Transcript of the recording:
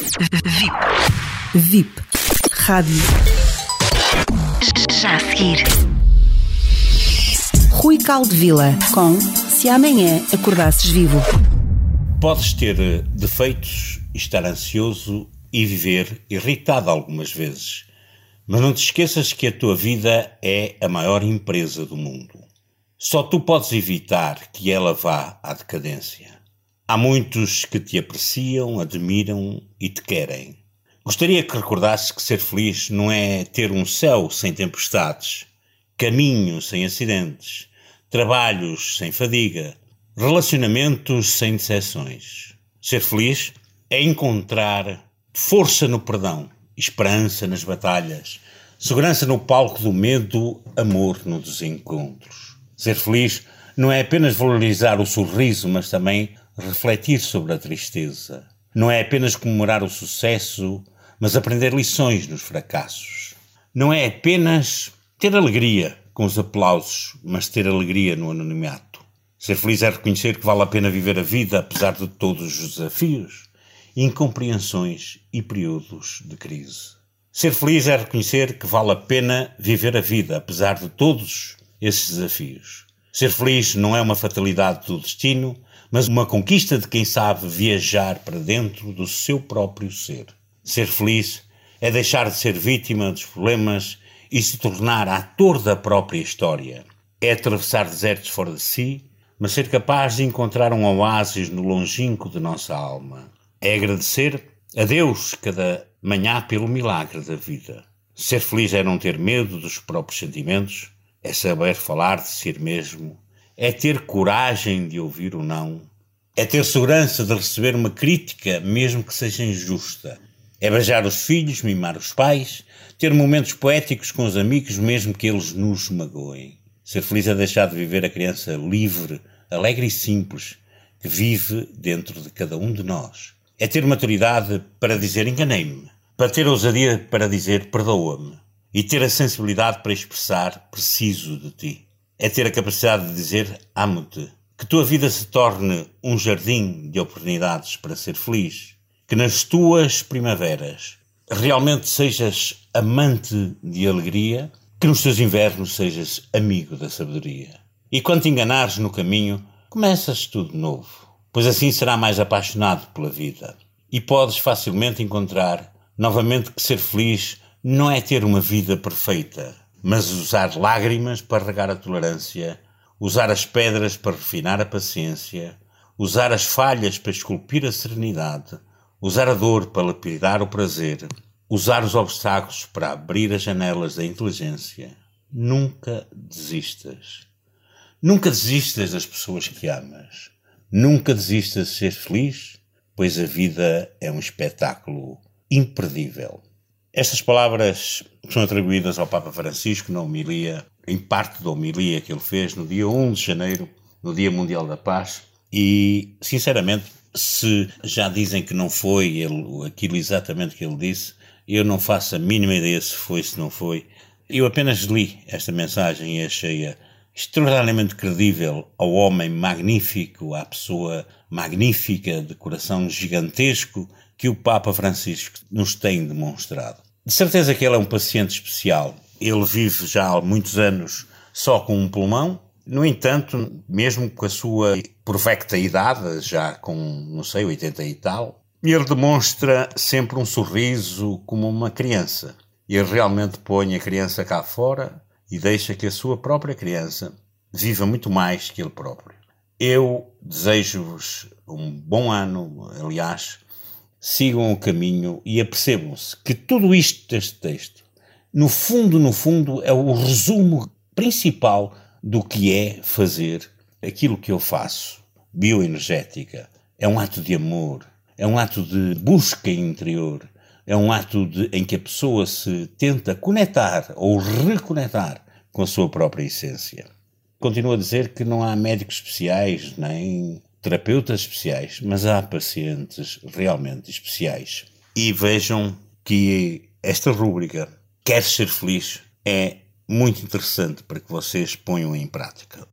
VIP. VIP. Rádio. Já a seguir. Rui Caldevila com Se Amanhã Acordasses Vivo. Podes ter eh, defeitos, estar ansioso e viver irritado algumas vezes. Mas não te esqueças que a tua vida é a maior empresa do mundo. Só tu podes evitar que ela vá à decadência. Há muitos que te apreciam, admiram e te querem. Gostaria que recordasses que ser feliz não é ter um céu sem tempestades, caminhos sem acidentes, trabalhos sem fadiga, relacionamentos sem decepções. Ser feliz é encontrar força no perdão, esperança nas batalhas, segurança no palco do medo, amor no desencontros. Ser feliz não é apenas valorizar o sorriso, mas também refletir sobre a tristeza. Não é apenas comemorar o sucesso, mas aprender lições nos fracassos. Não é apenas ter alegria com os aplausos, mas ter alegria no anonimato. Ser feliz é reconhecer que vale a pena viver a vida apesar de todos os desafios, incompreensões e períodos de crise. Ser feliz é reconhecer que vale a pena viver a vida apesar de todos esses desafios. Ser feliz não é uma fatalidade do destino, mas uma conquista de quem sabe viajar para dentro do seu próprio ser. Ser feliz é deixar de ser vítima dos problemas e se tornar ator da própria história. É atravessar desertos fora de si, mas ser capaz de encontrar um oásis no longínquo de nossa alma. É agradecer a Deus cada manhã pelo milagre da vida. Ser feliz é não ter medo dos próprios sentimentos, é saber falar de si mesmo, é ter coragem de ouvir o não, é ter segurança de receber uma crítica, mesmo que seja injusta, é beijar os filhos, mimar os pais, ter momentos poéticos com os amigos, mesmo que eles nos magoem. Ser feliz é deixar de viver a criança livre, alegre e simples, que vive dentro de cada um de nós. É ter maturidade para dizer enganei-me, para ter ousadia para dizer perdoa-me e ter a sensibilidade para expressar preciso de ti. É ter a capacidade de dizer amo-te. Que tua vida se torne um jardim de oportunidades para ser feliz. Que nas tuas primaveras realmente sejas amante de alegria. Que nos teus invernos sejas amigo da sabedoria. E quando te enganares no caminho, começas tudo de novo, pois assim será mais apaixonado pela vida. E podes facilmente encontrar novamente que ser feliz não é ter uma vida perfeita, mas usar lágrimas para regar a tolerância, usar as pedras para refinar a paciência, usar as falhas para esculpir a serenidade, usar a dor para lapidar o prazer, usar os obstáculos para abrir as janelas da inteligência. Nunca desistas. Nunca desistas das pessoas que amas. Nunca desistas de ser feliz, pois a vida é um espetáculo imperdível. Estas palavras são atribuídas ao Papa Francisco na homilia, em parte da homilia que ele fez no dia 1 de janeiro, no Dia Mundial da Paz, e, sinceramente, se já dizem que não foi ele, aquilo exatamente que ele disse, eu não faço a mínima ideia se foi, se não foi. Eu apenas li esta mensagem e achei-a extraordinariamente credível ao homem magnífico, à pessoa magnífica, de coração gigantesco, que o Papa Francisco nos tem demonstrado. De certeza que ele é um paciente especial. Ele vive já há muitos anos só com um pulmão. No entanto, mesmo com a sua perfeita idade, já com, não sei, 80 e tal, ele demonstra sempre um sorriso como uma criança. Ele realmente põe a criança cá fora e deixa que a sua própria criança viva muito mais que ele próprio. Eu desejo-vos um bom ano, aliás, sigam o caminho e apercebam-se que tudo isto deste texto, no fundo, no fundo, é o resumo principal do que é fazer aquilo que eu faço. Bioenergética. É um ato de amor, é um ato de busca interior, é um ato de, em que a pessoa se tenta conectar ou reconectar com a sua própria essência. Continuo a dizer que não há médicos especiais nem terapeutas especiais, mas há pacientes realmente especiais. E vejam que esta rúbrica, Quer Ser Feliz, é muito interessante para que vocês ponham em prática.